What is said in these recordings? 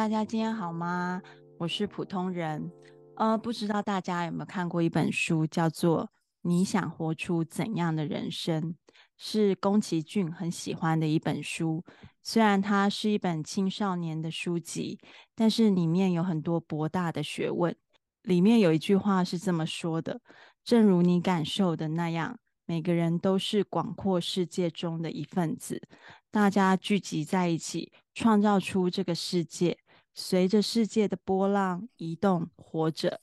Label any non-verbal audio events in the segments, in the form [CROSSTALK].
大家今天好吗？我是普通人。呃，不知道大家有没有看过一本书，叫做《你想活出怎样的人生》，是宫崎骏很喜欢的一本书。虽然它是一本青少年的书籍，但是里面有很多博大的学问。里面有一句话是这么说的：“正如你感受的那样，每个人都是广阔世界中的一份子，大家聚集在一起，创造出这个世界。”随着世界的波浪移动活着，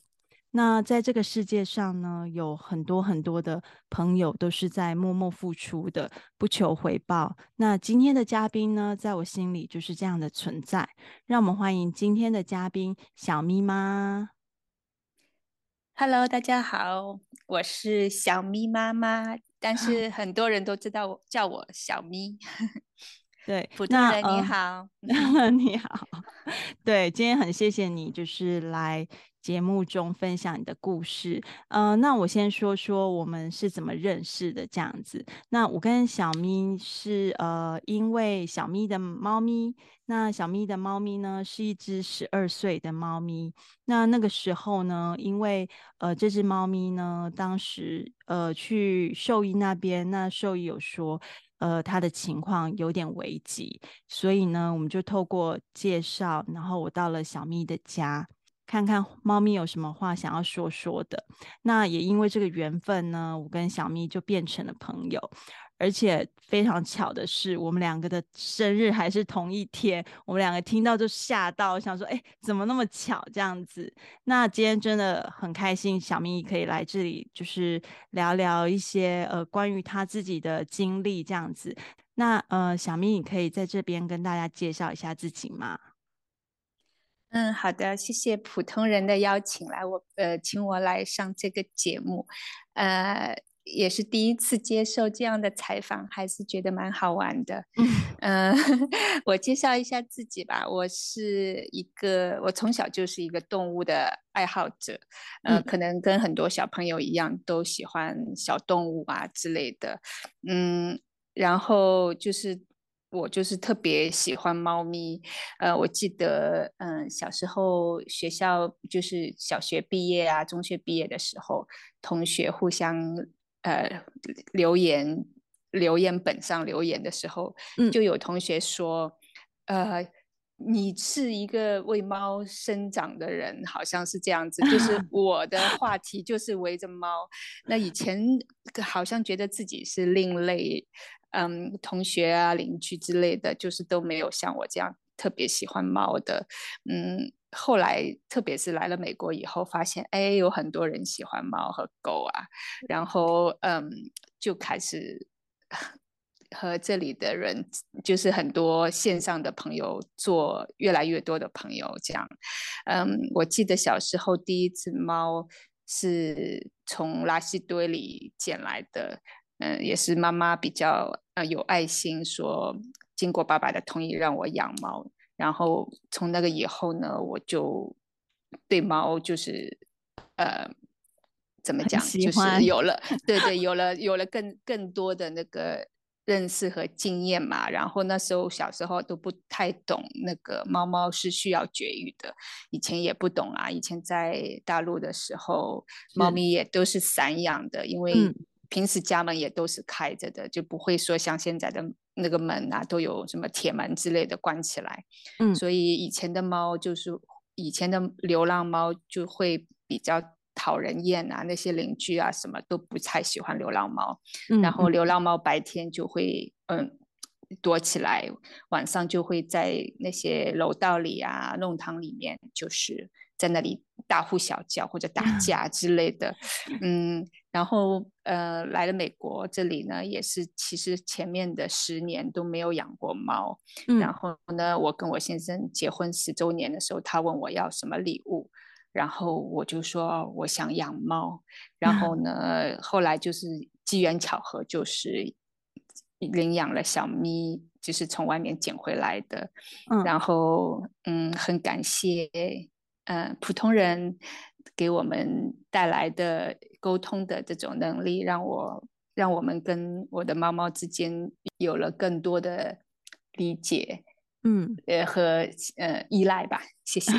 那在这个世界上呢，有很多很多的朋友都是在默默付出的，不求回报。那今天的嘉宾呢，在我心里就是这样的存在。让我们欢迎今天的嘉宾小咪妈。Hello，大家好，我是小咪妈妈，但 [LAUGHS] 是很多人都知道我叫我小咪。[LAUGHS] 对，普通人你好，呃、[LAUGHS] 你好，对，今天很谢谢你，就是来节目中分享你的故事。呃，那我先说说我们是怎么认识的，这样子。那我跟小咪是呃，因为小咪的猫咪，那小咪的猫咪呢是一只十二岁的猫咪。那那个时候呢，因为呃这只猫咪呢，当时呃去兽医那边，那兽医有说。呃，他的情况有点危急，所以呢，我们就透过介绍，然后我到了小咪的家，看看猫咪有什么话想要说说的。那也因为这个缘分呢，我跟小咪就变成了朋友。而且非常巧的是，我们两个的生日还是同一天。我们两个听到就吓到，想说：“哎，怎么那么巧？”这样子。那今天真的很开心，小咪可以来这里，就是聊聊一些呃关于他自己的经历这样子。那呃，小咪，你可以在这边跟大家介绍一下自己吗？嗯，好的，谢谢普通人的邀请，来我呃，请我来上这个节目，呃。也是第一次接受这样的采访，还是觉得蛮好玩的。嗯、[LAUGHS] 呃，[LAUGHS] 我介绍一下自己吧。我是一个，我从小就是一个动物的爱好者。呃，可能跟很多小朋友一样，都喜欢小动物啊之类的。嗯，然后就是我就是特别喜欢猫咪。呃，我记得，嗯、呃，小时候学校就是小学毕业啊，中学毕业的时候，同学互相。呃，留言留言本上留言的时候，嗯，就有同学说，呃，你是一个为猫生长的人，好像是这样子。就是我的话题就是围着猫。那以前好像觉得自己是另类，嗯，同学啊、邻居之类的，就是都没有像我这样特别喜欢猫的，嗯。后来，特别是来了美国以后，发现哎，有很多人喜欢猫和狗啊，然后嗯，就开始和这里的人，就是很多线上的朋友做越来越多的朋友。这样，嗯，我记得小时候第一只猫是从垃圾堆里捡来的，嗯，也是妈妈比较呃有爱心，说经过爸爸的同意让我养猫。然后从那个以后呢，我就对猫就是呃，怎么讲，就是有了 [LAUGHS] 对对，有了有了更更多的那个认识和经验嘛。然后那时候小时候都不太懂那个猫猫是需要绝育的，以前也不懂啊。以前在大陆的时候，猫咪也都是散养的，因为平时家门也都是开着的，就不会说像现在的。那个门啊，都有什么铁门之类的关起来，嗯，所以以前的猫就是以前的流浪猫就会比较讨人厌啊，那些邻居啊什么都不太喜欢流浪猫，嗯，然后流浪猫白天就会嗯躲起来，晚上就会在那些楼道里啊、弄堂里面，就是在那里大呼小叫或者打架之类的，嗯。然后，呃，来了美国这里呢，也是其实前面的十年都没有养过猫。嗯。然后呢，我跟我先生结婚十周年的时候，他问我要什么礼物，然后我就说我想养猫。然后呢，[LAUGHS] 嗯。后来就是机缘巧合，就是领养了小咪，就是从外面捡回来的。嗯。然后，嗯，很感谢，嗯，呃，普通人。给我们带来的沟通的这种能力，让我让我们跟我的猫猫之间有了更多的理解。嗯呃和呃依赖吧。谢谢。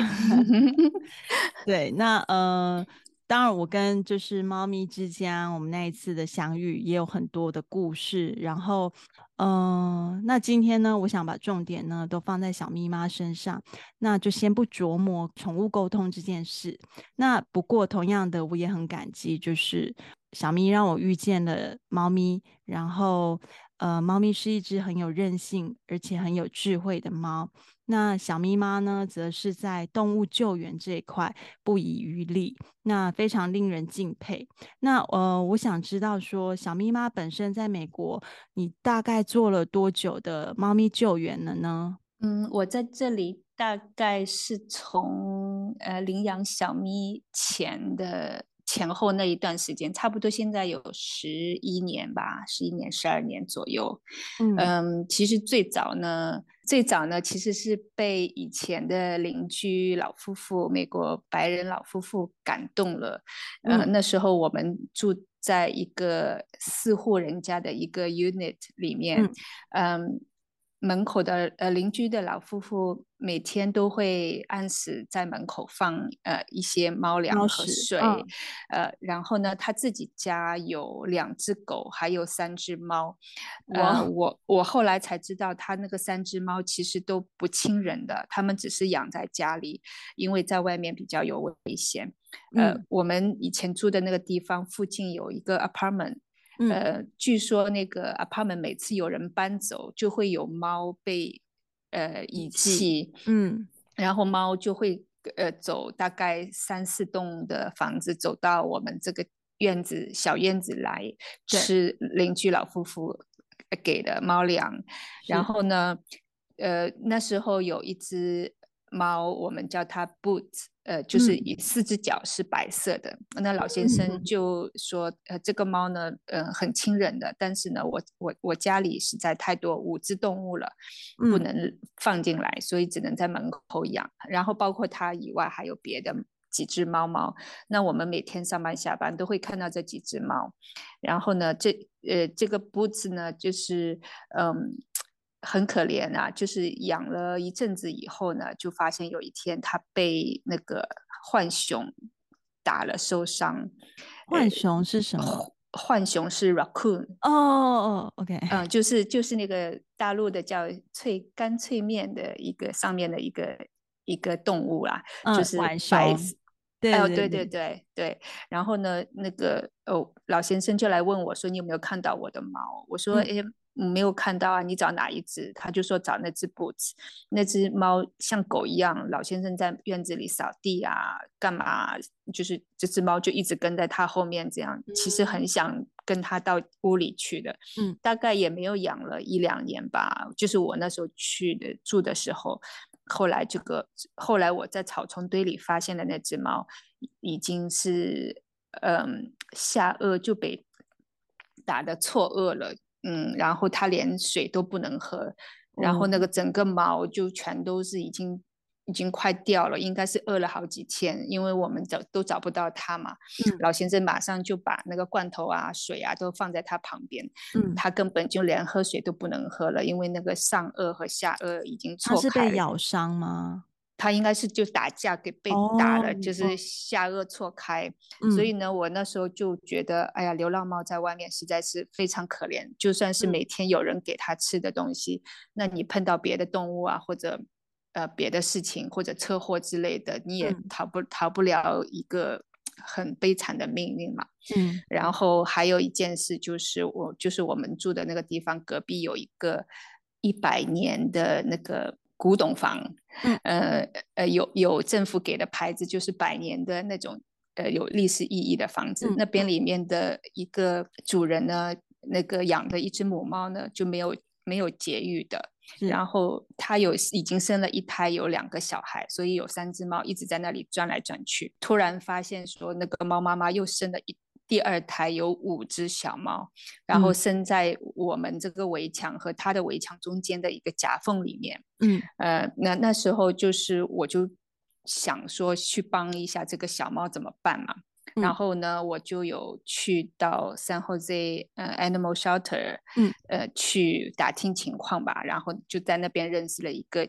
[LAUGHS] 对，那呃。当然，我跟就是猫咪之间，我们那一次的相遇也有很多的故事。然后，嗯、那今天呢，我想把重点呢都放在小咪妈身上，那就先不琢磨宠物沟通这件事。那不过，同样的，我也很感激，就是小咪让我遇见了猫咪，然后。呃，猫咪是一只很有韧性而且很有智慧的猫。那小咪妈呢，则是在动物救援这一块不遗余力，那非常令人敬佩。那呃，我想知道说，小咪妈本身在美国，你大概做了多久的猫咪救援了呢？嗯，我在这里大概是从呃领养小咪前的。前后那一段时间，差不多现在有十一年吧，十一年、十二年左右。嗯，嗯，其实最早呢，最早呢，其实是被以前的邻居老夫妇，美国白人老夫妇感动了。嗯，呃，那时候我们住在一个四户人家的一个 unit 里面。嗯。嗯门口的呃邻居的老夫妇每天都会按时在门口放呃一些猫粮和水，哦、呃，然后呢，他自己家有两只狗，还有三只猫。呃，我我后来才知道，他那个三只猫其实都不亲人的，他们只是养在家里，因为在外面比较有危险。呃，嗯、我们以前住的那个地方附近有一个 apartment。呃，据说那个 apartment 每次有人搬走，就会有猫被呃遗弃，嗯，然后猫就会呃走大概三四栋的房子，走到我们这个院子小院子来吃邻居老夫妇给的猫粮，然后呢，呃那时候有一只猫，我们叫它 Boots。呃，就是以四只脚是白色的。嗯、那老先生就说，呃，这个猫呢，呃，很亲人的，但是呢，我我我家里实在太多五只动物了，不能放进来，嗯、所以只能在门口养。然后包括它以外，还有别的几只猫猫。那我们每天上班下班都会看到这几只猫。然后呢，这呃这个 Boots 呢，就是嗯。很可怜啊，就是养了一阵子以后呢，就发现有一天它被那个浣熊打了受伤。浣熊是什么？呃、浣熊是 raccoon。哦哦，OK。嗯，就是就是那个大陆的叫脆干脆面的一个上面的一个一个动物啦，嗯、就是白色。对、哦、对对对对。然后呢，那个哦，老先生就来问我说：“你有没有看到我的猫？”我说：“哎、嗯。”没有看到啊，你找哪一只？他就说找那只 Boots，那只猫像狗一样，老先生在院子里扫地啊，干嘛？就是这只猫就一直跟在他后面，这样其实很想跟他到屋里去的。嗯，大概也没有养了一两年吧，就是我那时候去的住的时候，后来这个后来我在草丛堆里发现的那只猫，已经是嗯下颚就被打的错愕了。嗯，然后它连水都不能喝，然后那个整个毛就全都是已经已经快掉了，应该是饿了好几天，因为我们找都找不到它嘛。嗯，老先生马上就把那个罐头啊、水啊都放在它旁边。嗯，他根本就连喝水都不能喝了，因为那个上颚和下颚已经错开了。它是被咬伤吗？他应该是就打架给被打了，哦、就是下颚错开，嗯、所以呢，我那时候就觉得，哎呀，流浪猫在外面实在是非常可怜。就算是每天有人给它吃的东西，嗯、那你碰到别的动物啊，或者呃别的事情，或者车祸之类的，你也逃不、嗯、逃不了一个很悲惨的命运嘛。嗯。然后还有一件事就是，我就是我们住的那个地方隔壁有一个一百年的那个。古董房，呃呃，有有政府给的牌子，就是百年的那种，呃，有历史意义的房子。嗯、那边里面的一个主人呢，那个养的一只母猫呢，就没有没有节育的，然后他有已经生了一胎，有两个小孩，所以有三只猫一直在那里转来转去。突然发现说，那个猫妈妈又生了一。第二胎有五只小猫，然后生在我们这个围墙和它的围墙中间的一个夹缝里面。嗯，呃，那那时候就是我就想说去帮一下这个小猫怎么办嘛。嗯、然后呢，我就有去到 San Jose 呃 Animal Shelter，嗯，呃去打听情况吧，然后就在那边认识了一个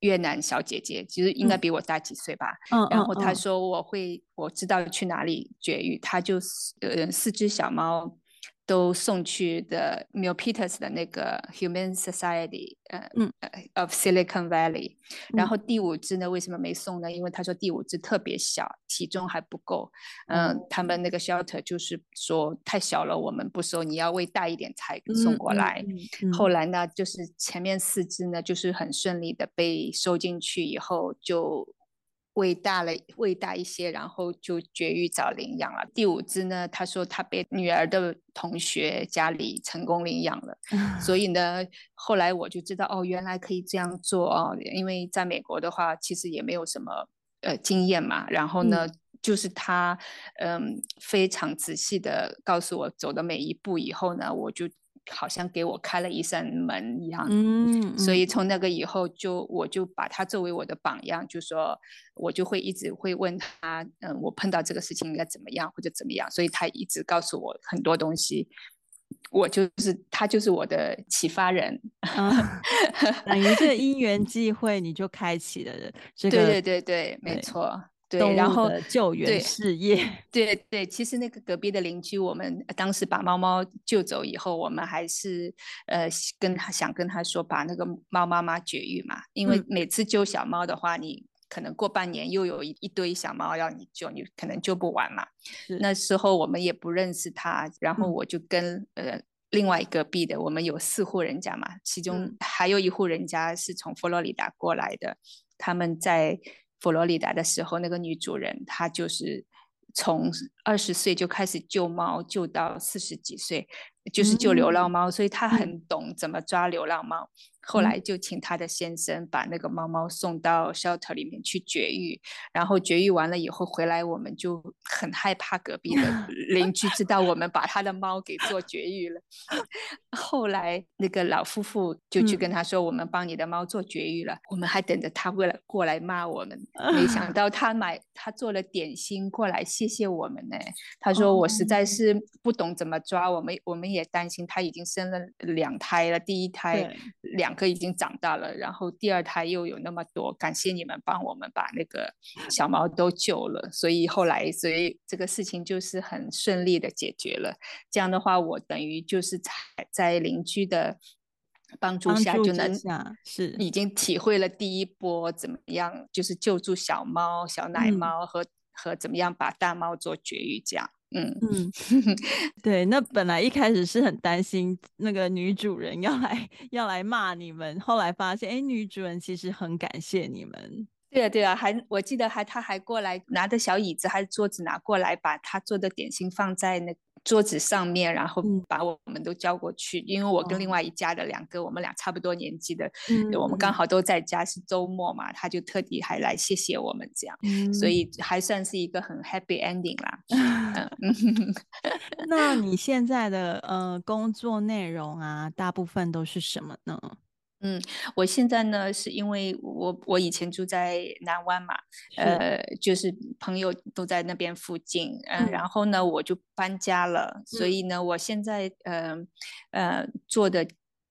越南小姐姐，其实应该比我大几岁吧，嗯，然后她说我会，我知道去哪里绝育，她就呃四只小猫。都送去的 m i l Peters 的那个 Humane Society，呃，嗯，of Silicon Valley，嗯。然后第五只呢，为什么没送呢？因为他说第五只特别小，体重还不够。嗯，嗯他们那个 shelter 就是说太小了，我们不收，你要喂大一点才送过来。嗯嗯嗯、后来呢，就是前面四只呢，就是很顺利的被收进去以后就。喂大了，喂大一些，然后就绝育找领养了。第五只呢，他说他被女儿的同学家里成功领养了，所以呢，后来我就知道哦，原来可以这样做哦。因为在美国的话，其实也没有什么呃经验嘛。然后呢，嗯、就是他嗯非常仔细的告诉我走的每一步以后呢，我就。好像给我开了一扇门一样，嗯，嗯，所以从那个以后就我就把他作为我的榜样，就说我就会一直会问他，嗯，我碰到这个事情应该怎么样或者怎么样，所以他一直告诉我很多东西，我就是他就是我的启发人，啊、等于这个因缘际会你就开启了这个，对对对对，没错。对，然后救援事业，[LAUGHS] 对对对，其实那个隔壁的邻居，我们当时把猫猫救走以后，我们还是呃跟他想跟他说，把那个猫妈妈绝育嘛，因为每次救小猫的话，嗯、你可能过半年又有一一堆小猫要你救，你可能救不完嘛。那时候我们也不认识他，然后我就跟、嗯、呃另外隔壁的，我们有四户人家嘛，其中还有一户人家是从佛罗里达过来的，他们在。佛罗里达的时候，那个女主人她就是从二十岁就开始救猫，救到四十几岁，就是救流浪猫，嗯、所以她很懂怎么抓流浪猫。后来就请他的先生把那个猫猫送到 shelter 里面去绝育，然后绝育完了以后回来，我们就很害怕隔壁的 [LAUGHS] 邻居知道我们把他的猫给做绝育了。[LAUGHS] 后来那个老夫妇就去跟他说：“我们帮你的猫做绝育了。嗯”我们还等着他过来过来骂我们，[LAUGHS] 没想到他买他做了点心过来谢谢我们呢。他说：“我实在是不懂怎么抓，我们我们也担心他已经生了两胎了，第一胎两。”可已经长大了，然后第二胎又有那么多，感谢你们帮我们把那个小猫都救了，所以后来，所以这个事情就是很顺利的解决了。这样的话，我等于就是在在邻居的帮助下，就能是已经体会了第一波怎么样，就是救助小猫、小奶猫和、嗯、和怎么样把大猫做绝育这样。嗯嗯，[LAUGHS] 对，那本来一开始是很担心那个女主人要来 [LAUGHS] 要来骂你们，后来发现，哎，女主人其实很感谢你们。对啊对啊，还我记得还他还过来拿着小椅子还是桌子拿过来，把他做的点心放在那个。桌子上面，然后把我们都叫过去，嗯、因为我跟另外一家的两个，哦、我们俩差不多年纪的，嗯、我们刚。好都在家，是周末嘛，他就特地还来谢谢我们这样，嗯、所以还算是一个很 happy ending 啦。[LAUGHS] 嗯、那你 [LAUGHS] 现在的呃工作内容啊，大部分都是什么呢？嗯，我现在呢，是因为我我以前住在南湾嘛，呃，就是朋友都在那边附近，呃、嗯，然后呢，我就搬家了，嗯、所以呢，我现在呃呃做的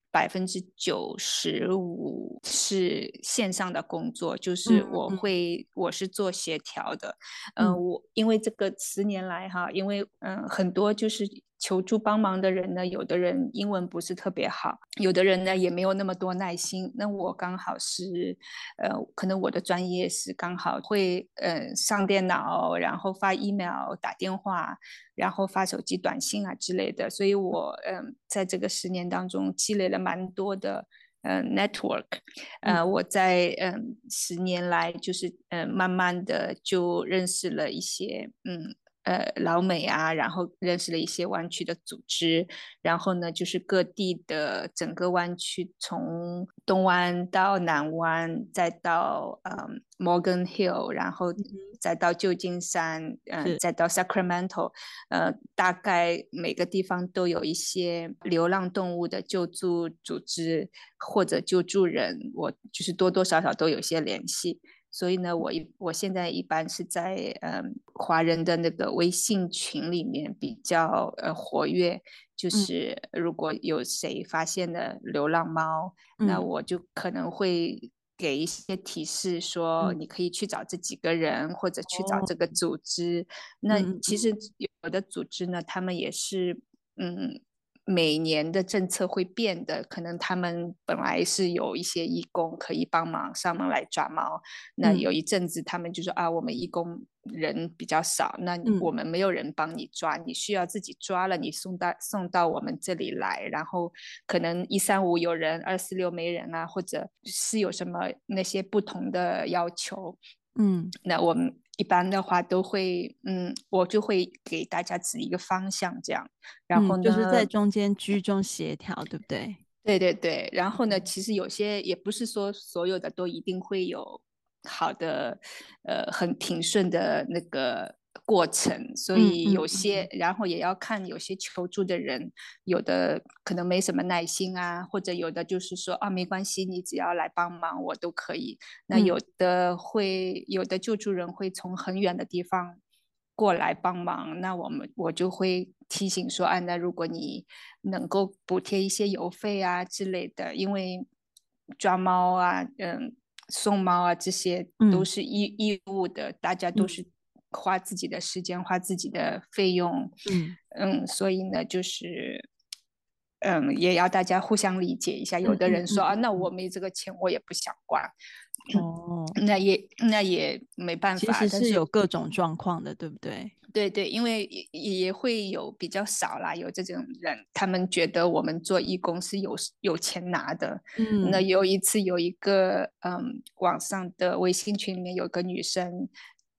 百分之九十五是线上的工作，就是我会、嗯、我是做协调的，嗯、呃，我因为这个十年来哈，因为嗯、呃、很多就是。求助帮忙的人呢，有的人英文不是特别好，有的人呢也没有那么多耐心。那我刚好是，呃，可能我的专业是刚好会，呃，上电脑，然后发 email、打电话，然后发手机短信啊之类的。所以我，嗯、呃，在这个十年当中积累了蛮多的，呃，network。呃，我在，嗯、呃，十年来就是，呃，慢慢的就认识了一些，嗯。呃，老美啊，然后认识了一些湾区的组织，然后呢，就是各地的整个湾区，从东湾到南湾，再到嗯 Morgan Hill，然后再到旧金山，嗯、呃，再到 Sacramento，呃，大概每个地方都有一些流浪动物的救助组织或者救助人，我就是多多少少都有些联系。所以呢，我一我现在一般是在嗯华人的那个微信群里面比较呃活跃，就是如果有谁发现了流浪猫，嗯、那我就可能会给一些提示说，你可以去找这几个人，嗯、或者去找这个组织。哦、那其实有的组织呢，他们也是嗯。每年的政策会变的，可能他们本来是有一些义工可以帮忙上门来抓猫，那有一阵子他们就说啊，我们义工人比较少，那我们没有人帮你抓，你需要自己抓了，你送到送到我们这里来，然后可能一三五有人，二四六没人啊，或者是有什么那些不同的要求，嗯，那我们。一般的话都会，嗯，我就会给大家指一个方向，这样，然后呢，嗯、就是在中间居中协调，对不对？对对对，然后呢，其实有些也不是说所有的都一定会有好的，呃，很平顺的那个。过程，所以有些，嗯嗯嗯、然后也要看有些求助的人，有的可能没什么耐心啊，或者有的就是说啊，没关系，你只要来帮忙，我都可以。那有的会，有的救助人会从很远的地方过来帮忙，那我们我就会提醒说，啊，那如果你能够补贴一些邮费啊之类的，因为抓猫啊，嗯，送猫啊这些都是义义务的，嗯、大家都是。花自己的时间，花自己的费用，嗯嗯，所以呢，就是，嗯，也要大家互相理解一下。有的人说、嗯、啊，那我没这个钱，我也不想管。哦，那也那也没办法。其实是有各种状况的，对不对？对对，因为也也会有比较少啦，有这种人，他们觉得我们做义工是有有钱拿的。嗯，那有一次有一个嗯，网上的微信群里面有个女生。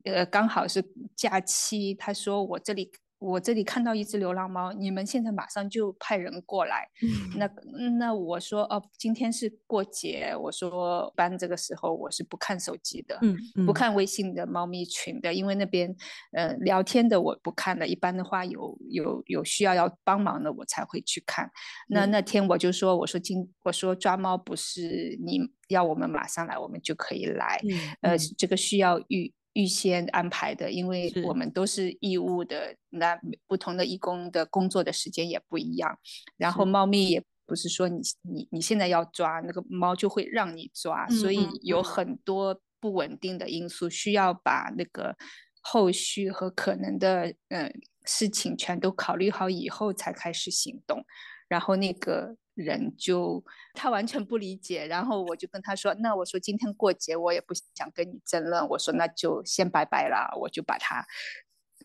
呃，刚好是假期，他说我这里我这里看到一只流浪猫，你们现在马上就派人过来。嗯、那那我说哦，今天是过节，我说班这个时候我是不看手机的，嗯嗯、不看微信的猫咪群的，因为那边呃聊天的我不看的，一般的话有有有需要要帮忙的我才会去看。那那天我就说，我说今我说抓猫不是你要我们马上来我们就可以来，呃，这个需要预。预先安排的，因为我们都是义务的，那不同的义工的工作的时间也不一样。然后猫咪也不是说你你你现在要抓那个猫就会让你抓，嗯、所以有很多不稳定的因素，需要把那个后续和可能的嗯事情全都考虑好以后才开始行动。然后那个。人就他完全不理解，然后我就跟他说：“那我说今天过节，我也不想跟你争论。我说那就先拜拜了，我就把他，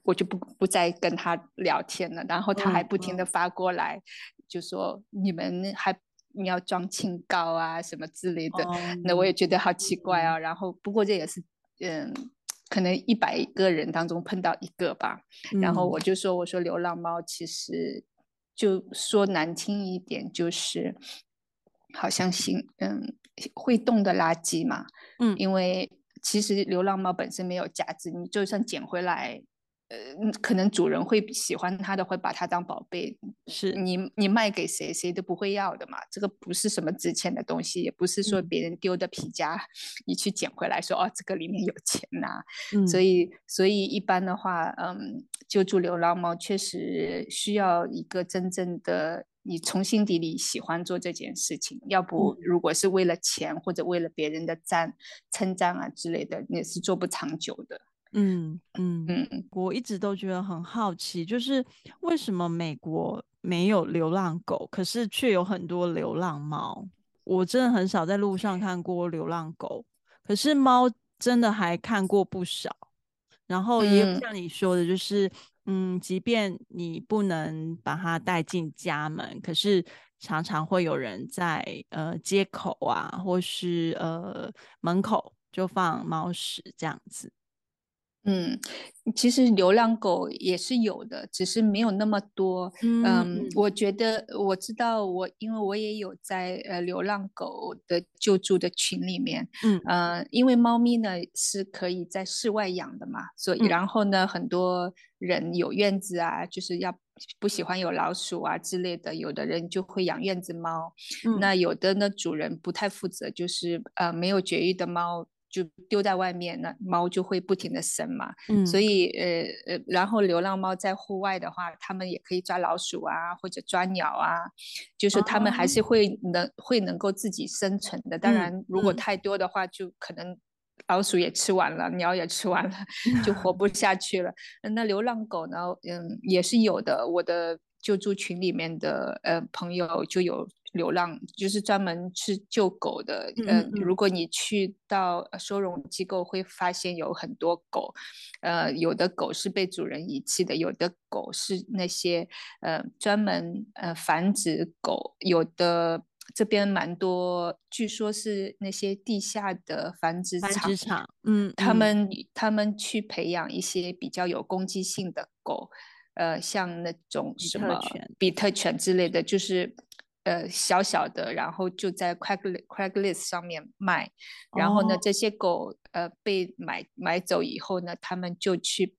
我就不不再跟他聊天了。然后他还不停的发过来，嗯、就说你们还你要装清高啊什么之类的。嗯、那我也觉得好奇怪啊。然后不过这也是嗯，可能一百个人当中碰到一个吧。然后我就说我说流浪猫其实。”就说难听一点，就是好像行，嗯，会动的垃圾嘛，嗯，因为其实流浪猫本身没有价值，你就算捡回来。呃，可能主人会喜欢它的，会把它当宝贝。是你，你卖给谁，谁都不会要的嘛。这个不是什么值钱的东西，也不是说别人丢的皮夹，嗯、你去捡回来说哦，这个里面有钱呐、啊。嗯、所以，所以一般的话，嗯，救助流浪猫确实需要一个真正的你从心底里喜欢做这件事情。要不，如果是为了钱或者为了别人的赞称赞啊之类的，你是做不长久的。嗯嗯嗯，我一直都觉得很好奇，就是为什么美国没有流浪狗，可是却有很多流浪猫？我真的很少在路上看过流浪狗，可是猫真的还看过不少。然后也像你说的，就是嗯，嗯，即便你不能把它带进家门，可是常常会有人在呃街口啊，或是呃门口就放猫屎这样子。嗯，其实流浪狗也是有的，只是没有那么多。嗯，嗯，我觉得我知道我，我因为我也有在呃流浪狗的救助的群里面。嗯，呃，因为猫咪呢是可以在室外养的嘛，所以然后呢，很多人有院子啊，就是要不喜欢有老鼠啊之类的，有的人就会养院子猫。嗯，那有的呢主人不太负责，就是呃没有绝育的猫。就丢在外面，那猫就会不停的生嘛。嗯，所以呃呃，然后流浪猫在户外的话，它们也可以抓老鼠啊，或者抓鸟啊，就是它们还是会能、哦、会能够自己生存的。当然，如果太多的话，就可能老鼠也吃完了，嗯、鸟也吃完了，[LAUGHS] 就活不下去了。那流浪狗呢？嗯，也是有的。我的救助群里面的呃朋友就有。流浪就是专门去救狗的，嗯，如果你去到收容机构，会发现有很多狗，呃，有的狗是被主人遗弃的，有的狗是那些呃专门呃繁殖狗，有的这边蛮多，据说是那些地下的繁殖场，繁殖场，嗯，他们他们去培养一些比较有攻击性的狗，呃，像那种什么比特犬之类的，就是。呃，小小的，然后就在 Craigslist Craigslist 上面卖，然后呢，这些狗呃被买买走以后呢，他们就去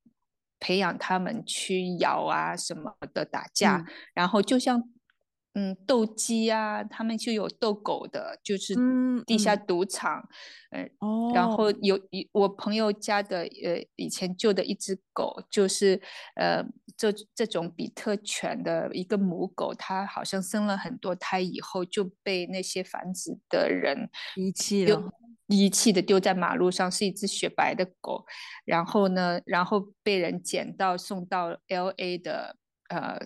培养他们去咬啊什么的打架，嗯、然后就像。嗯，斗鸡啊，他们就有斗狗的，就是地下赌场，嗯，嗯然后有一我朋友家的呃以前救的一只狗，就是呃这这种比特犬的一个母狗，它好像生了很多胎以后就被那些繁殖的人遗弃了，遗弃的丢在马路上，是一只雪白的狗，然后呢，然后被人捡到送到 LA 的。呃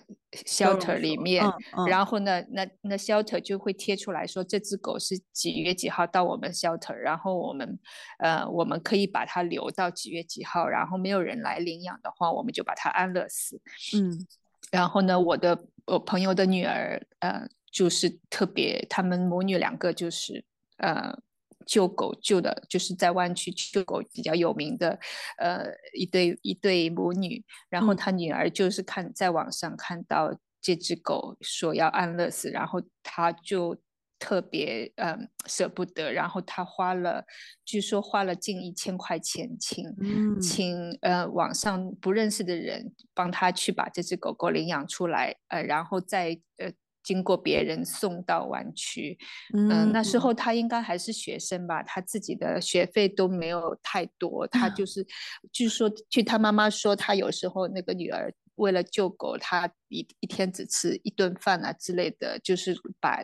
，shelter 里面，然后呢，那那 shelter 就会贴出来说，这只狗是几月几号到我们 shelter，然后我们，呃，我们可以把它留到几月几号，然后没有人来领养的话，我们就把它安乐死。嗯，然后呢，我的我朋友的女儿，呃，就是特别，他们母女两个就是，呃。救狗救的，就是在湾区救狗比较有名的，呃，一对一对母女。然后他女儿就是看在网上看到这只狗说要安乐死，然后他就特别嗯、呃、舍不得，然后他花了，据说花了近一千块钱请，请请呃网上不认识的人帮他去把这只狗狗领养出来，呃，然后再呃。经过别人送到湾区，嗯、呃，那时候他应该还是学生吧，他自己的学费都没有太多，他就是，据说据他妈妈说，他有时候那个女儿为了救狗，他一一天只吃一顿饭啊之类的，就是把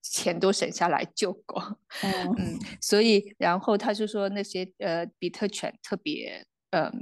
钱都省下来救狗，嗯，嗯，所以然后他就说那些呃比特犬特别嗯。呃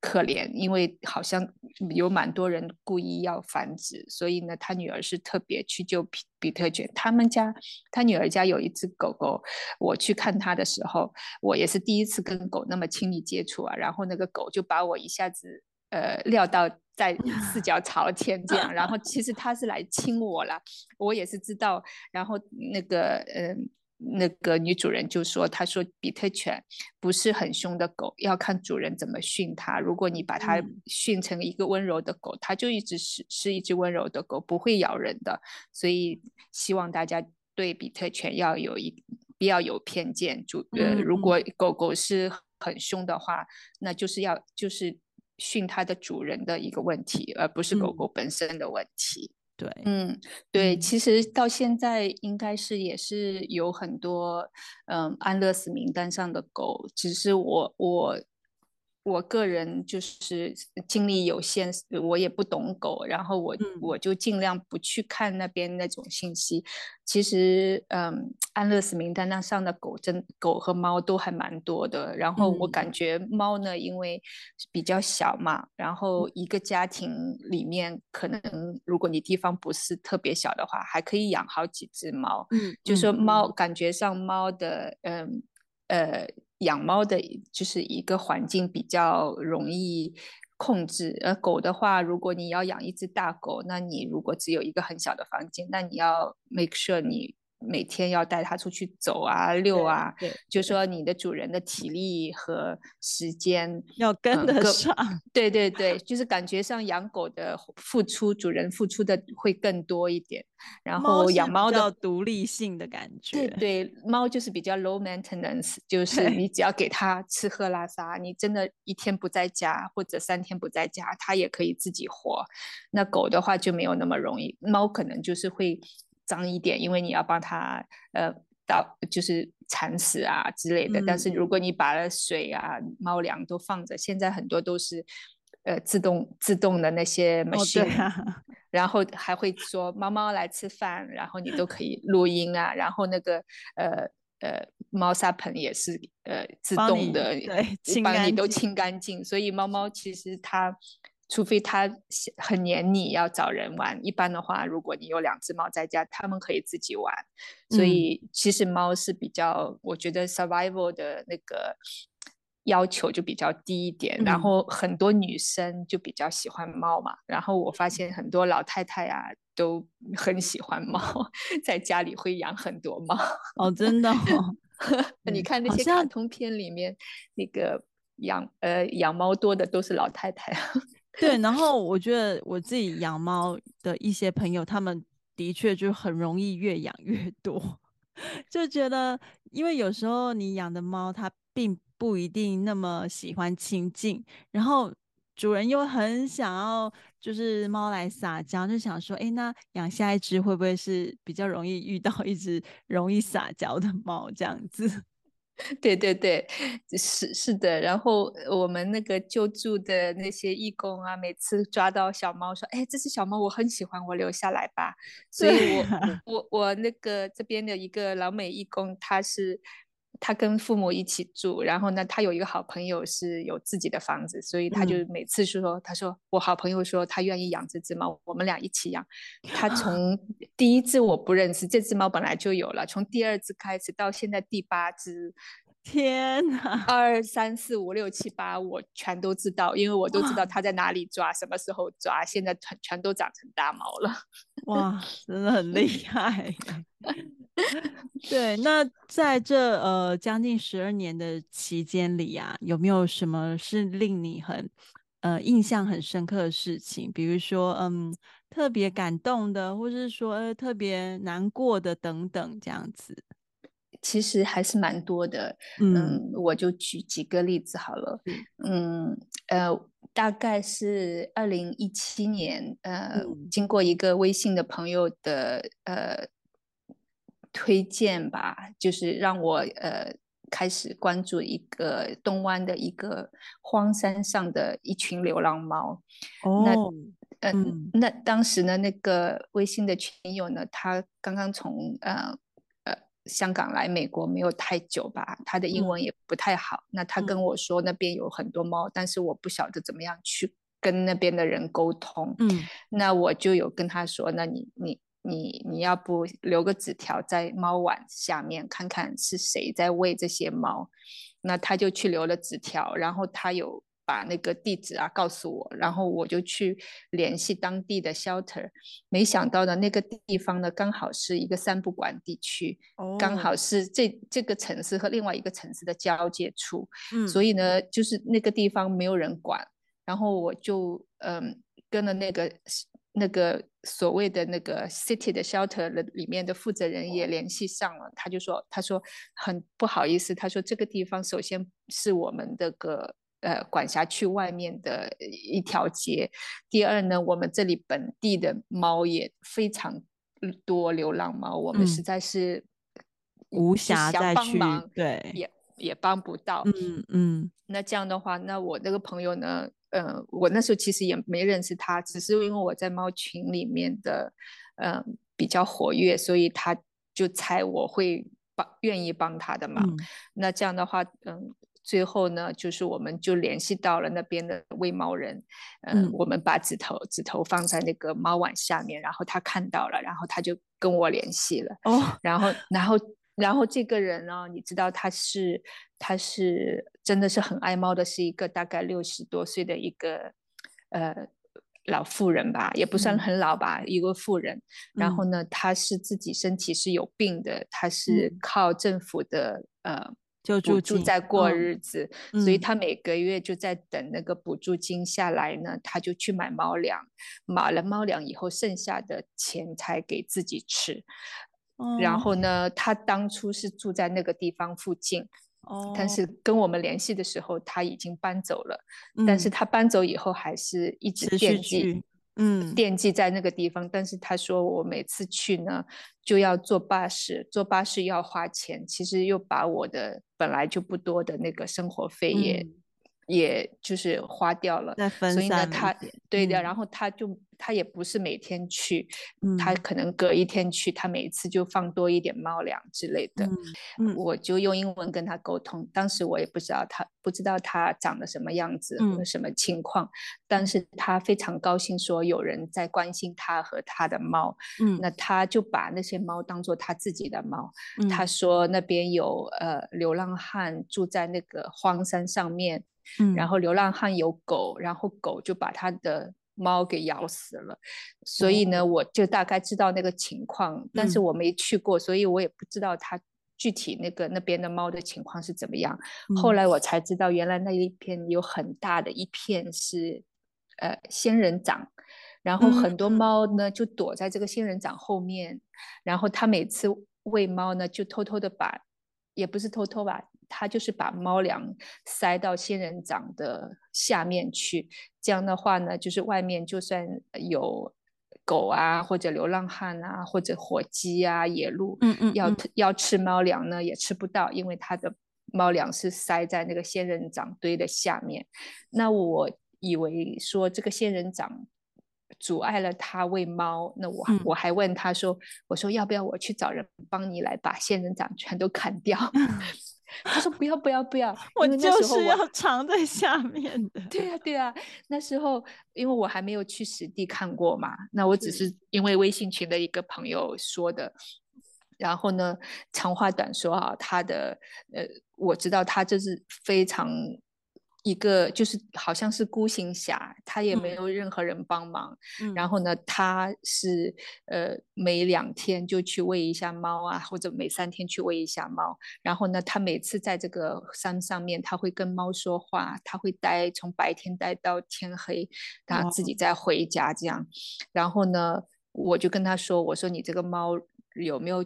可怜，因为好像有蛮多人故意要繁殖，所以呢，他女儿是特别去救比比特犬。他们家，他女儿家有一只狗狗，我去看他的时候，我也是第一次跟狗那么亲密接触啊。然后那个狗就把我一下子呃撂到在四脚朝天这样，然后其实他是来亲我了，我也是知道。然后那个嗯。呃那个女主人就说：“她说比特犬不是很凶的狗，要看主人怎么训它。如果你把它训成一个温柔的狗，它就一直是是一只温柔的狗，不会咬人的。所以希望大家对比特犬要有一不要有偏见。主呃，如果狗狗是很凶的话，那就是要就是训它的主人的一个问题，而不是狗狗本身的问题。”对，嗯，对，其实到现在应该是也是有很多，嗯，安乐死名单上的狗，只是我我。我个人就是精力有限，我也不懂狗，然后我、嗯、我就尽量不去看那边那种信息。其实，嗯，安乐死名单那上的狗真狗和猫都还蛮多的。然后我感觉猫呢，因为比较小嘛，然后一个家庭里面可能如果你地方不是特别小的话，还可以养好几只猫。嗯，就说猫感觉上猫的，嗯，呃。养猫的就是一个环境比较容易控制，呃狗的话，如果你要养一只大狗，那你如果只有一个很小的房间，那你要 make sure 你。每天要带它出去走啊、遛啊，就说你的主人的体力和时间要跟得上。嗯、对对对，就是感觉上养狗的付出，主人付出的会更多一点。然后养猫的独立性的感觉，对对，猫就是比较 low maintenance，就是你只要给它吃喝拉撒，你真的一天不在家或者三天不在家，它也可以自己活。那狗的话就没有那么容易，猫可能就是会。脏一点，因为你要帮它呃到就是铲屎啊之类的。嗯、但是如果你把了水啊、猫粮都放着，现在很多都是呃自动自动的那些 machine，、哦啊、[LAUGHS] 然后还会说猫猫来吃饭，然后你都可以录音啊，然后那个呃呃猫砂盆也是呃自动的，对，帮你都清干净，所以猫猫其实它。除非它很黏你，要找人玩。一般的话，如果你有两只猫在家，它们可以自己玩。所以其实猫是比较，嗯、我觉得 survival 的那个要求就比较低一点。嗯、然后很多女生就比较喜欢猫嘛。然后我发现很多老太太啊都很喜欢猫，[LAUGHS] 在家里会养很多猫。哦，真的、哦？[LAUGHS] 你看那些卡通片里面，那个养呃养猫多的都是老太太。对，然后我觉得我自己养猫的一些朋友，他们的确就很容易越养越多，[LAUGHS] 就觉得因为有时候你养的猫它并不一定那么喜欢亲近，然后主人又很想要就是猫来撒娇，就想说，哎，那养下一只会不会是比较容易遇到一只容易撒娇的猫这样子？对 [LAUGHS] 对对，是是的。然后我们那个救助的那些义工啊，每次抓到小猫，说：“哎，这只小猫我很喜欢，我留下来吧。”所以我，[LAUGHS] 我我我那个这边的一个老美义工，他是。他跟父母一起住，然后呢，他有一个好朋友是有自己的房子，所以他就每次说，嗯、他说我好朋友说他愿意养这只猫，我们俩一起养。他从 [LAUGHS] 第一只我不认识，这只猫本来就有了，从第二只开始到现在第八只，天哪，二三四五六七八我全都知道，因为我都知道他在哪里抓，什么时候抓，现在全全都长成大毛了。哇，真的很厉害。对，那在这呃将近十二年的期间里啊，有没有什么是令你很呃印象很深刻的事情？比如说嗯特别感动的，或是说呃特别难过的等等这样子。其实还是蛮多的，嗯，嗯，我就举几个例子好了，嗯，嗯呃，大概是二零一七年，呃，嗯、经过一个微信的朋友的呃。推荐吧，就是让我呃开始关注一个东湾的一个荒山上的一群流浪猫。哦，那呃、嗯，那当时呢，那个微信的群友呢，他刚刚从呃呃香港来美国没有太久吧，他的英文也不太好。嗯、那他跟我说那边有很多猫，嗯、但是我不晓得怎么样去跟那边的人沟通。嗯，那我就有跟他说，那你你。你你要不留个纸条在猫碗下面，看看是谁在喂这些猫？那他就去留了纸条，然后他有把那个地址啊告诉我，然后我就去联系当地的 shelter。没想到呢那个地方呢，刚好是一个三不管地区，哦、刚好是这这个城市和另外一个城市的交界处，嗯、所以呢，就是那个地方没有人管，然后我就嗯跟了那个。那个所谓的那个 city 的 shelter 里面的负责人也联系上了，他就说，他说很不好意思，他说这个地方首先是我们这个呃管辖区外面的一条街，第二呢，我们这里本地的猫也非常多，流浪猫，我们实在是无暇再去，对，也也帮不到，嗯嗯，那这样的话，那我那个朋友呢？呃，我那时候其实也没认识他，只是因为我在猫群里面的，呃，比较活跃，所以他就猜我会帮，愿意帮他的忙。嗯、那这样的话，嗯、呃，最后呢，就是我们就联系到了那边的喂猫人，呃、嗯，我们把指头指头放在那个猫碗下面，然后他看到了，然后他就跟我联系了。哦，然后，然后。然后这个人呢、哦，你知道他是他是真的是很爱猫的，是一个大概六十多岁的一个呃老妇人吧，也不算很老吧，嗯、一个妇人。然后呢，他是自己身体是有病的，他是靠政府的、嗯、呃补助在过日子，嗯、所以他每个月就在等那个补助金下来呢，他就去买猫粮，买了猫粮以后，剩下的钱才给自己吃。然后呢，他当初是住在那个地方附近，哦，但是跟我们联系的时候他已经搬走了，嗯，但是他搬走以后还是一直惦记，嗯，惦记在那个地方。但是他说我每次去呢，就要坐巴士，坐巴士要花钱，其实又把我的本来就不多的那个生活费也。嗯也就是花掉了，所以呢，他对的，嗯、然后他就他也不是每天去，嗯、他可能隔一天去，他每一次就放多一点猫粮之类的。我就用英文跟他沟通，当时我也不知道他不知道他长得什么样子，嗯、什么情况，但是他非常高兴说有人在关心他和他的猫，嗯、那他就把那些猫当做他自己的猫。嗯、他说那边有呃流浪汉住在那个荒山上面。嗯，然后流浪汉有狗，然后狗就把他的猫给咬死了，所以呢，我就大概知道那个情况，嗯、但是我没去过，所以我也不知道他具体那个那边的猫的情况是怎么样。嗯、后来我才知道，原来那一片有很大的一片是呃仙人掌，然后很多猫呢就躲在这个仙人掌后面，然后他每次喂猫呢就偷偷的把，也不是偷偷吧。他就是把猫粮塞到仙人掌的下面去，这样的话呢，就是外面就算有狗啊，或者流浪汉啊，或者火鸡啊、野鹿，嗯嗯，要要吃猫粮呢，也吃不到，因为它的猫粮是塞在那个仙人掌堆的下面。那我以为说这个仙人掌阻碍了他喂猫，那我、嗯、我还问他说，我说要不要我去找人帮你来把仙人掌全都砍掉？[LAUGHS] 他说不要不要不要，我就是要藏在下面的。对啊对啊，那时候因为我还没有去实地看过嘛，那我只是因为微信群的一个朋友说的，然后呢，长话短说啊，他的呃，我知道他就是非常。一个就是好像是孤行侠，他也没有任何人帮忙。嗯、然后呢，他是呃每两天就去喂一下猫啊，或者每三天去喂一下猫。然后呢，他每次在这个山上面，他会跟猫说话，他会待从白天待到天黑，他自己再回家这样。哦、然后呢，我就跟他说：“我说你这个猫有没有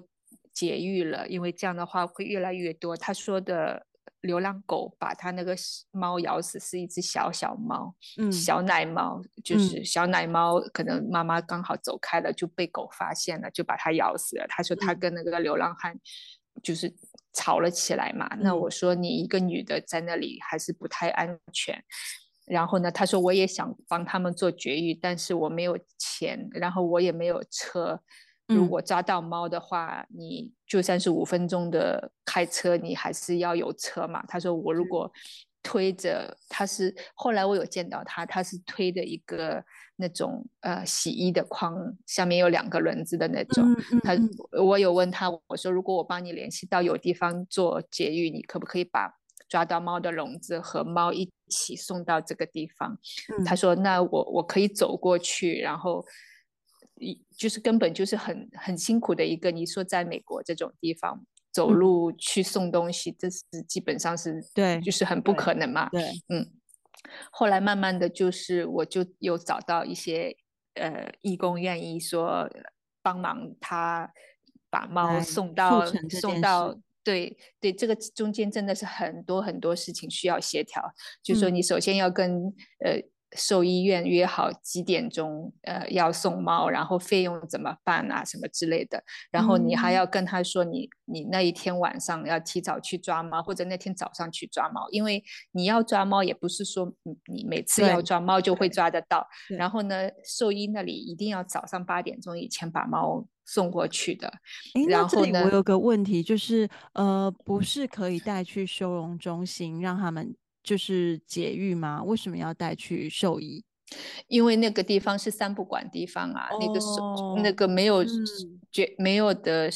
绝育了？因为这样的话会越来越多。”他说的。流浪狗把它那个猫咬死，是一只小小猫，嗯、小奶猫，就是小奶猫，可能妈妈刚好走开了，就被狗发现了，就把它咬死了。他说他跟那个流浪汉就是吵了起来嘛。嗯、那我说你一个女的在那里还是不太安全。然后呢，他说我也想帮他们做绝育，但是我没有钱，然后我也没有车。如果抓到猫的话，嗯、你就算是五分钟的开车，你还是要有车嘛。他说我如果推着，他是后来我有见到他，他是推着一个那种呃洗衣的筐，下面有两个轮子的那种。他我有问他，我说如果我帮你联系到有地方做绝育，你可不可以把抓到猫的笼子和猫一起送到这个地方？嗯、他说那我我可以走过去，然后。就是根本就是很很辛苦的一个，你说在美国这种地方走路去送东西，嗯、这是基本上是对，就是很不可能嘛。对，对嗯。后来慢慢的就是，我就有找到一些呃义工愿意说帮忙他把猫送到送到，对对，这个中间真的是很多很多事情需要协调，嗯、就是说你首先要跟呃。兽医院约好几点钟，呃，要送猫，然后费用怎么办啊，什么之类的。然后你还要跟他说你，你你那一天晚上要提早去抓猫，或者那天早上去抓猫，因为你要抓猫也不是说你你每次要抓猫就会抓得到。然后呢，兽医那里一定要早上八点钟以前把猫送过去的。然后呢，我有个问题就是，呃，不是可以带去收容中心让他们？就是绝育吗？为什么要带去兽医？因为那个地方是三不管地方啊，哦、那个是那个没有绝、嗯、没有的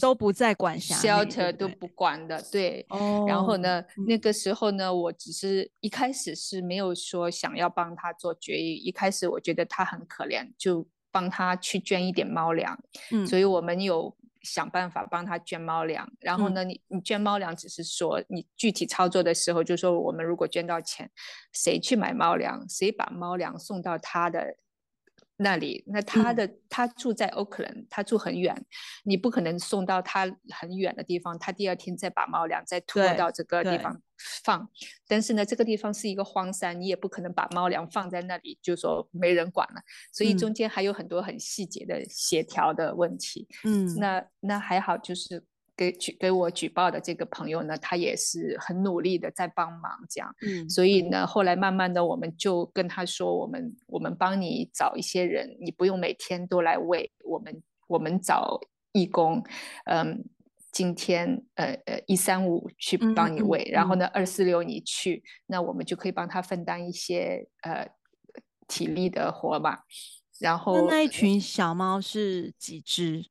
都不在管辖，shelter 都不管的，对。哦、然后呢，嗯、那个时候呢，我只是一开始是没有说想要帮他做绝育，一开始我觉得他很可怜，就帮他去捐一点猫粮。嗯，所以我们有。想办法帮他捐猫粮，然后呢，你你捐猫粮只是说你具体操作的时候，就说我们如果捐到钱，谁去买猫粮，谁把猫粮送到他的那里，那他的、嗯、他住在 Oakland，他住很远，你不可能送到他很远的地方，他第二天再把猫粮再拖到这个地方放，但是呢，这个地方是一个荒山，你也不可能把猫粮放在那里，就说没人管了，所以中间还有很多很细节的协调的问题。嗯，那那还好，就是给举给我举报的这个朋友呢，他也是很努力的在帮忙这样。嗯，所以呢，后来慢慢的我们就跟他说，我们我们帮你找一些人，你不用每天都来喂，我们我们找义工，嗯。今天呃呃一三五去帮你喂，然后呢二四六你去，那我们就可以帮他分担一些呃体力的活吧。然后那，那一群小猫是几只？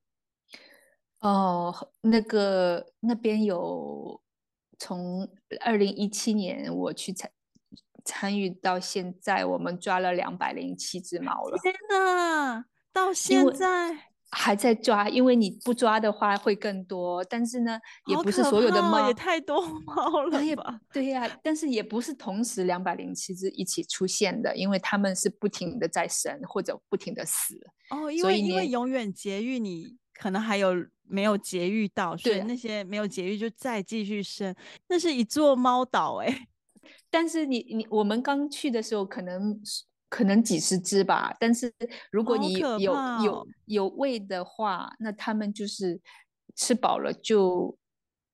哦，那个那边有从二零一七年我去参参与到现在，我们抓了两百零七只猫了。天哪，到现在。还在抓，因为你不抓的话会更多。但是呢，也不是所有的猫，也太多猫了吧？对呀、啊，但是也不是同时两百零七只一起出现的，因为它们是不停的在生或者不停的死。哦，因为因为永远节育，你可能还有没有节育到，所以那些没有节育就再继续生。那是一座猫岛哎、欸。[LAUGHS] 但是你你我们刚去的时候可能。可能几十只吧，但是如果你有、哦、有有喂的话，那他们就是吃饱了就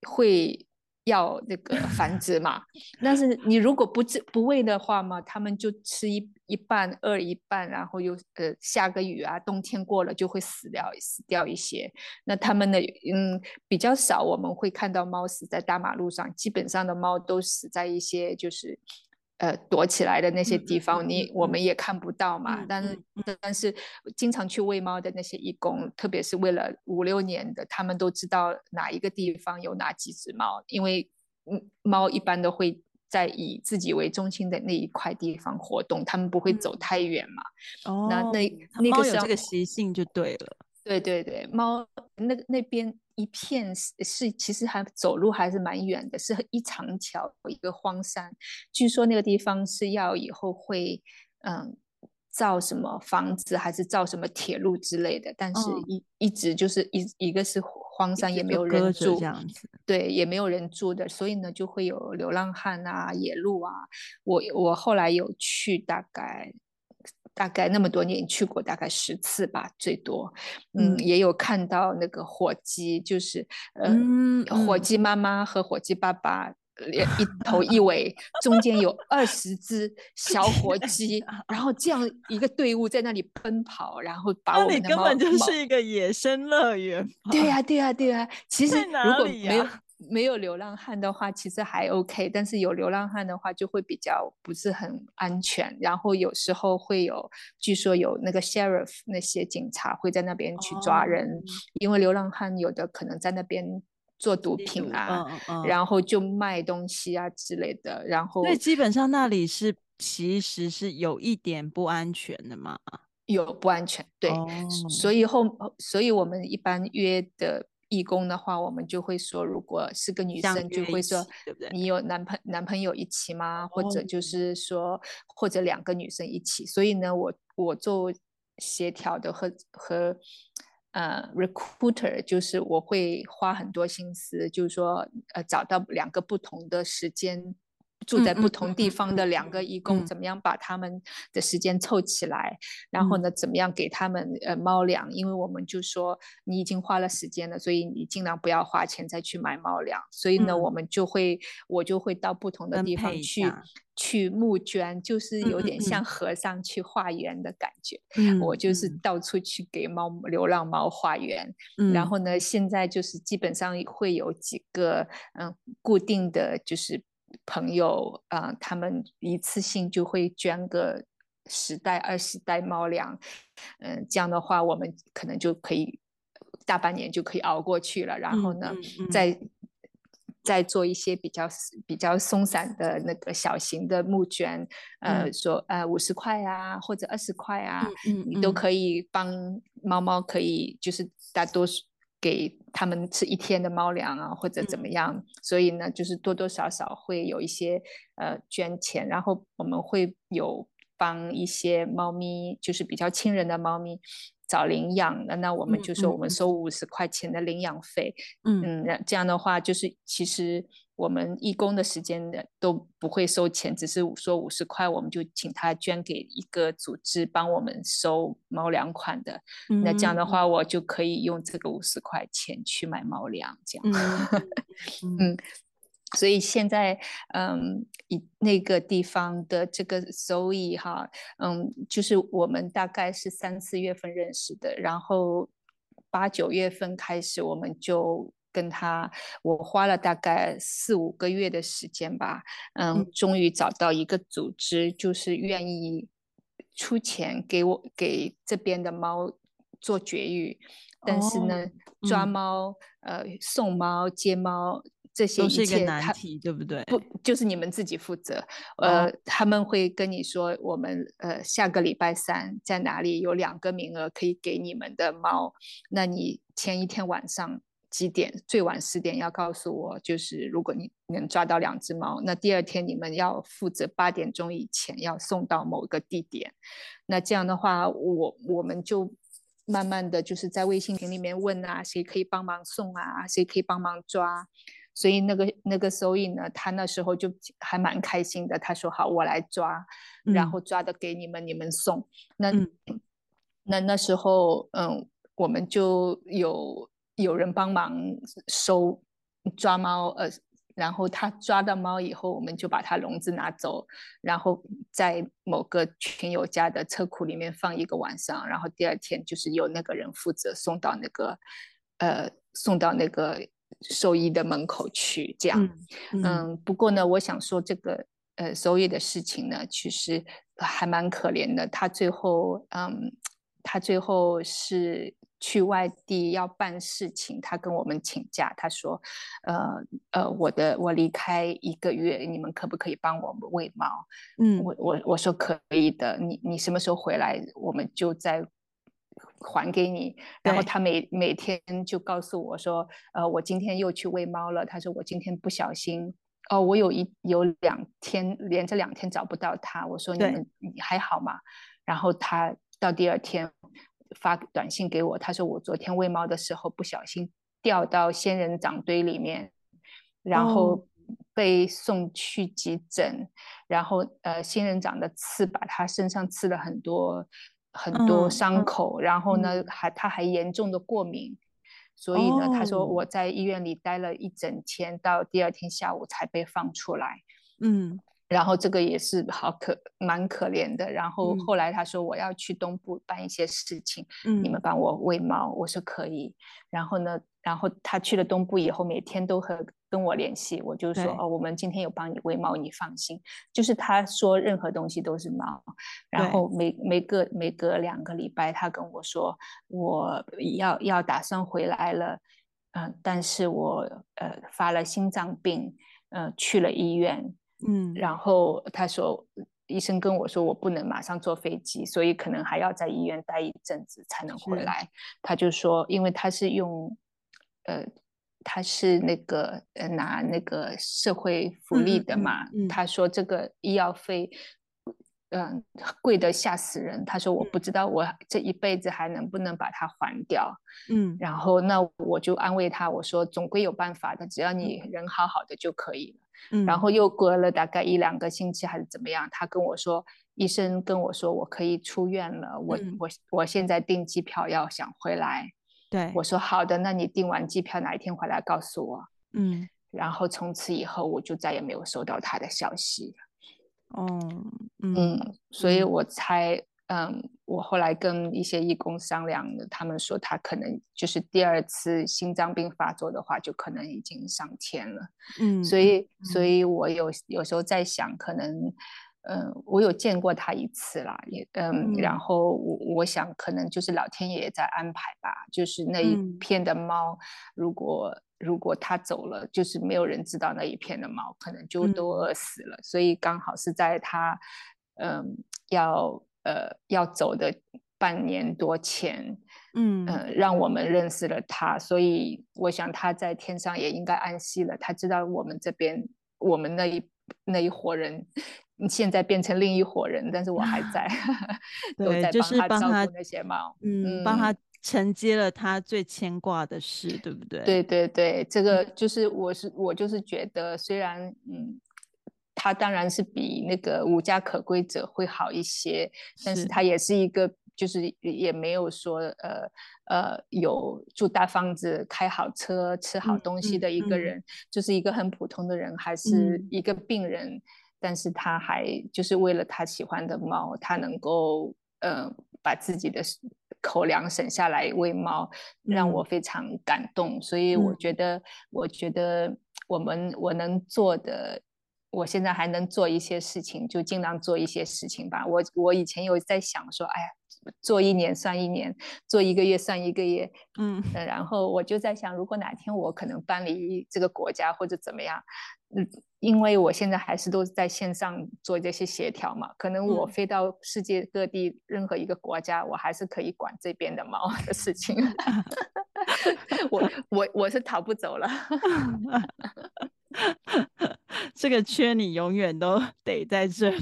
会要那个繁殖嘛。[LAUGHS] 但是你如果不不喂的话嘛，他们就吃一一半饿一半，然后又呃下个雨啊，冬天过了就会死掉死掉一些。那他们的嗯比较少，我们会看到猫死在大马路上，基本上的猫都死在一些就是。呃，躲起来的那些地方，你我们也看不到嘛。但是，但是经常去喂猫的那些义工，特别是喂了五六年的，他们都知道哪一个地方有哪几只猫，因为嗯，猫一般都会在以自己为中心的那一块地方活动，他们不会走太远嘛。哦，那那那个猫有这个习性就对了。对对对，猫那那边。一片是是，其实还走路还是蛮远的，是一长条一个荒山。据说那个地方是要以后会嗯造什么房子，还是造什么铁路之类的。但是一、嗯、一直就是一一个是荒山，也没有人住，这样子。对，也没有人住的，所以呢就会有流浪汉啊、野鹿啊。我我后来有去大概。大概那么多年去过大概十次吧，最多，嗯，嗯也有看到那个火鸡，就是呃，嗯、火鸡妈妈和火鸡爸爸，嗯、一头一尾，中间有二十只小火鸡，[LAUGHS] 然后这样一个队伍在那里奔跑，然后把我们的猫，那里根本就是一个野生乐园。对呀、啊，对呀、啊，对呀、啊，其实如果没有。没有流浪汉的话，其实还 OK，但是有流浪汉的话，就会比较不是很安全。然后有时候会有，据说有那个 sheriff 那些警察会在那边去抓人，哦、因为流浪汉有的可能在那边做毒品啊，嗯嗯、然后就卖东西啊之类的。然后，所以基本上那里是其实是有一点不安全的嘛？有不安全，对。哦、所以后，所以我们一般约的。义工的话，我们就会说，如果是个女生，就会说，你有男朋男朋友一起吗？或者就是说，或者两个女生一起。所以呢，我我做协调的和和呃 recruiter，就是我会花很多心思，就是说呃找到两个不同的时间。住在不同地方的两个义工，怎么样把他们的时间凑起来？然后呢，怎么样给他们呃猫粮？因为我们就说你已经花了时间了，所以你尽量不要花钱再去买猫粮。所以呢，我们就会我就会到不同的地方去去募捐，就是有点像和尚去化缘的感觉。我就是到处去给猫流浪猫化缘。然后呢，现在就是基本上会有几个嗯固定的就是。朋友啊、呃，他们一次性就会捐个十袋、二十袋猫粮，嗯、呃，这样的话，我们可能就可以大半年就可以熬过去了。然后呢，嗯嗯嗯、再再做一些比较比较松散的那个小型的募捐，呃，嗯、说呃五十块啊，或者二十块啊，你都可以帮猫猫，可以就是大多数。给他们吃一天的猫粮啊，或者怎么样，嗯、所以呢，就是多多少少会有一些呃捐钱，然后我们会有帮一些猫咪，就是比较亲人的猫咪找领养，的那我们就说我们收五十块钱的领养费，嗯。嗯，这样的话就是其实我们义工的时间的都不会收钱，只是说五十块，我们就请他捐给一个组织帮我们收猫粮款的。嗯、那这样的话，我就可以用这个五十块钱去买猫粮，这样。嗯。嗯 [LAUGHS] 所以现在，嗯，以那个地方的这个 Zoe 哈，嗯，就是我们大概是三四月份认识的，然后八九月份开始，我们就跟他，我花了大概四五个月的时间吧，嗯，终于找到一个组织，就是愿意出钱给我给这边的猫做绝育，但是呢，哦、抓猫、嗯、呃，送猫、接猫。这些都是一个难题，对不对？不，就是你们自己负责。呃，哦、他们会跟你说，我们呃下个礼拜三在哪里有两个名额可以给你们的猫。那你前一天晚上几点？最晚十点要告诉我，就是如果你能抓到两只猫，那第二天你们要负责八点钟以前要送到某个地点。那这样的话，我我们就慢慢的就是在微信群里面问啊，谁可以帮忙送啊？谁可以帮忙抓？所以那个那个收益呢，他那时候就还蛮开心的。他说：“好，我来抓，然后抓的给你们，嗯、你们送。那”那那时候，嗯，我们就有有人帮忙收抓猫，呃，然后他抓到猫以后，我们就把他笼子拿走，然后在某个群友家的车库里面放一个晚上，然后第二天就是由那个人负责送到那个，呃，送到那个。兽医的门口去，这样，嗯，嗯，不过呢，我想说这个，呃，兽医的事情呢，其实还蛮可怜的。他最后，嗯，他最后是去外地要办事情，他跟我们请假，他说，呃，呃，我的我离开一个月，你们可不可以帮我们喂猫？嗯，我我我说可以的，你你什么时候回来，我们就在。还给你，然后他每每天就告诉我说，呃，我今天又去喂猫了。他说我今天不小心，哦，我有一有两天连着两天找不到他。我说你们你还好吗？然后他到第二天发短信给我，他说我昨天喂猫的时候不小心掉到仙人掌堆里面，然后被送去急诊，哦、然后呃仙人掌的刺把他身上刺了很多。很多伤口，嗯、然后呢，嗯、还他还严重的过敏，所以呢，哦、他说我在医院里待了一整天，到第二天下午才被放出来。嗯。然后这个也是好可蛮可怜的。然后后来他说我要去东部办一些事情，嗯、你们帮我喂猫，我说可以。然后呢，然后他去了东部以后，每天都和跟我联系，我就说哦，我们今天有帮你喂猫，你放心。就是他说任何东西都是猫。然后每每个每隔两个礼拜，他跟我说我要要打算回来了，嗯、呃，但是我呃发了心脏病，呃去了医院。嗯，然后他说，医生跟我说我不能马上坐飞机，所以可能还要在医院待一阵子才能回来。他就说，因为他是用，呃，他是那个呃拿那个社会福利的嘛，嗯他说这个医药费。嗯，贵的吓死人。他说：“我不知道我这一辈子还能不能把它还掉。”嗯，然后那我就安慰他，我说：“总归有办法的，只要你人好好的就可以了。”嗯，然后又隔了大概一两个星期还是怎么样，他跟我说：“医生跟我说我可以出院了。我”我、嗯、我我现在订机票要想回来。对，我说：“好的，那你订完机票哪一天回来告诉我。”嗯，然后从此以后我就再也没有收到他的消息。哦，嗯，嗯，所以我猜，嗯，我后来跟一些义工商量，他们说他可能就是第二次心脏病发作的话，就可能已经上天了。嗯，所以，所以我有有时候在想，可能，嗯，我有见过他一次啦，也，嗯，嗯，然后我我想，可能就是老天爷在安排吧，就是那一片的猫，如果。如果他走了，就是没有人知道那一片的猫可能就都饿死了，嗯、所以刚好是在他，嗯、呃，要呃要走的半年多前，嗯、呃，让我们认识了他，所以我想他在天上也应该安息了。他知道我们这边我们那一那一伙人现在变成另一伙人，但是我还在，[LAUGHS] 对，都在帮他照顾那些猫，嗯，帮他。承接了他最牵挂的事，对不对？对对对，这个就是我是我就是觉得，虽然嗯，他当然是比那个无家可归者会好一些，但是他也是一个。就是也没有说呃呃有住大房子、开好车、吃好东西的一个人，嗯嗯、就是一个很普通的人，还是一个病人，嗯、但是他还就是为了他喜欢的猫，他能够呃把自己的口粮省下来喂猫，让我非常感动。嗯、所以我觉得，嗯、我觉得我们我能做的。我现在还能做一些事情，就尽量做一些事情吧。我我以前有在想说，哎呀，做一年算一年，做一个月算一个月，嗯，然后我就在想，如果哪天我可能搬离这个国家或者怎么样，嗯，因为我现在还是都在线上做这些协调嘛，可能我飞到世界各地任何一个国家，嗯，我还是可以管这边的猫的事情。[LAUGHS] 我我我是逃不走了。[LAUGHS] 这个圈你永远都得在这。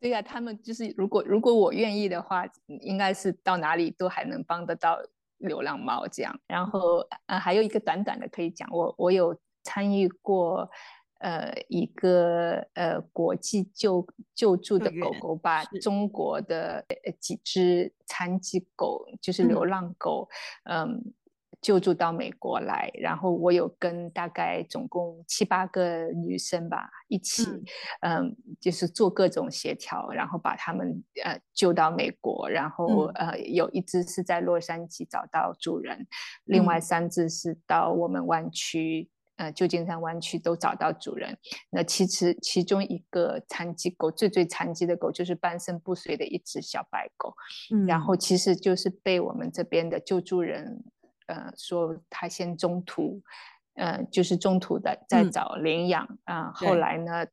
对呀、啊，他们就是如果如果我愿意的话，应该是到哪里都还能帮得到流浪猫这样。然后呃，还有一个短短的可以讲，我我有参与过呃一个呃国际救救助的狗狗，把中国的几只残疾狗，就是流浪狗，嗯。嗯救助到美国来，然后我有跟大概总共七八个女生吧一起，嗯，嗯，就是做各种协调，然后把他们呃救到美国，然后、嗯、呃有一只是在洛杉矶找到主人，嗯、另外三只是到我们湾区，呃旧金山湾区都找到主人。那其实其中一个残疾狗，最最残疾的狗就是半身不遂的一只小白狗，嗯、然后其实就是被我们这边的救助人。呃，说他先中途，呃，就是中途的再找领养啊，嗯呃、后来呢，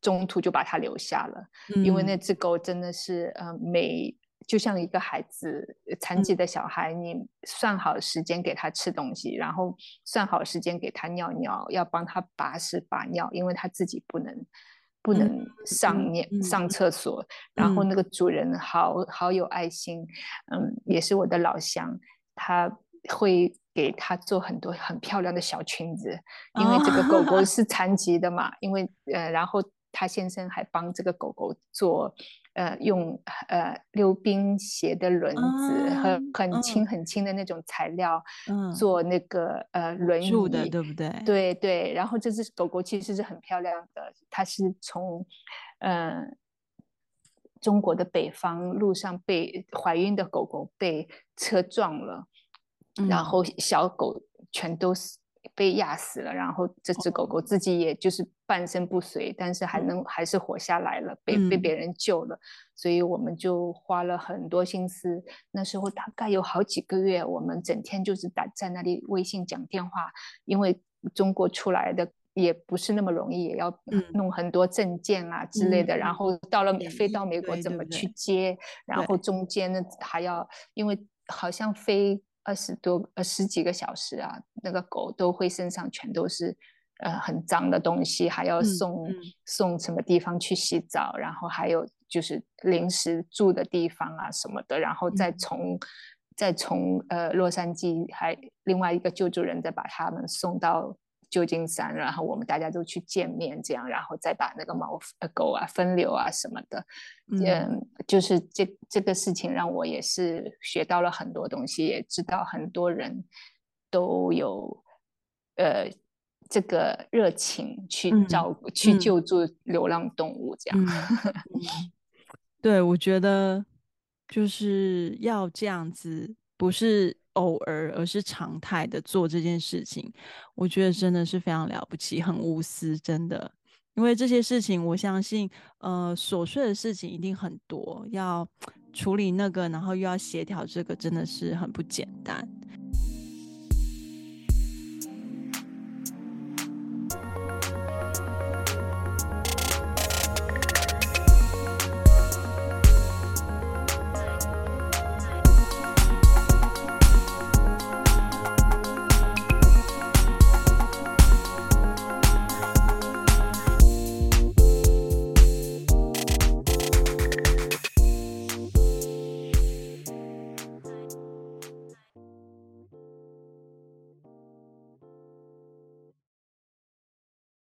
中途就把他留下了，嗯、因为那只狗真的是呃，每就像一个孩子，残疾的小孩，嗯、你算好时间给他吃东西，然后算好时间给他尿尿，要帮他把屎把尿，因为他自己不能不能上尿、嗯、上厕所，嗯、然后那个主人好好有爱心，嗯，也是我的老乡，他。会给他做很多很漂亮的小裙子，因为这个狗狗 [LAUGHS] 是残疾的嘛。因为呃，然后他先生还帮这个狗狗做，呃，用呃溜冰鞋的轮子和很轻很轻的那种材料，做那个呃轮椅的，对不对？对对。然后这只狗狗其实是很漂亮的，它是从呃中国的北方路上被怀孕的狗狗被车撞了。然后小狗全都是被压死了，然后这只狗狗自己也就是半身不遂，但是还能还是活下来了，被被别人救了，所以我们就花了很多心思。那时候大概有好几个月，我们整天就是打在那里微信讲电话，因为中国出来的也不是那么容易，也要弄很多证件啊之类的，然后到了飞到美国怎么去接，然后中间呢还要因为好像飞。二十多呃十几个小时啊，那个狗都会身上全都是呃很脏的东西，还要送、送什么地方去洗澡，然后还有就是临时住的地方啊什么的，然后再从、嗯、再从呃洛杉矶还另外一个救助人再把他们送到。旧金山，然后我们大家都去见面，这样，然后再把那个猫狗啊分流啊什么的，嗯，就是这这个事情让我也是学到了很多东西，也知道很多人都有呃这个热情去照顾、嗯、去救助流浪动物，这样。对，我觉得就是要这样子，不是。偶尔，而是常态的做这件事情，我觉得真的是非常了不起，很无私，真的。因为这些事情，我相信，呃，琐碎的事情一定很多，要处理那个，然后又要协调这个，真的是很不简单。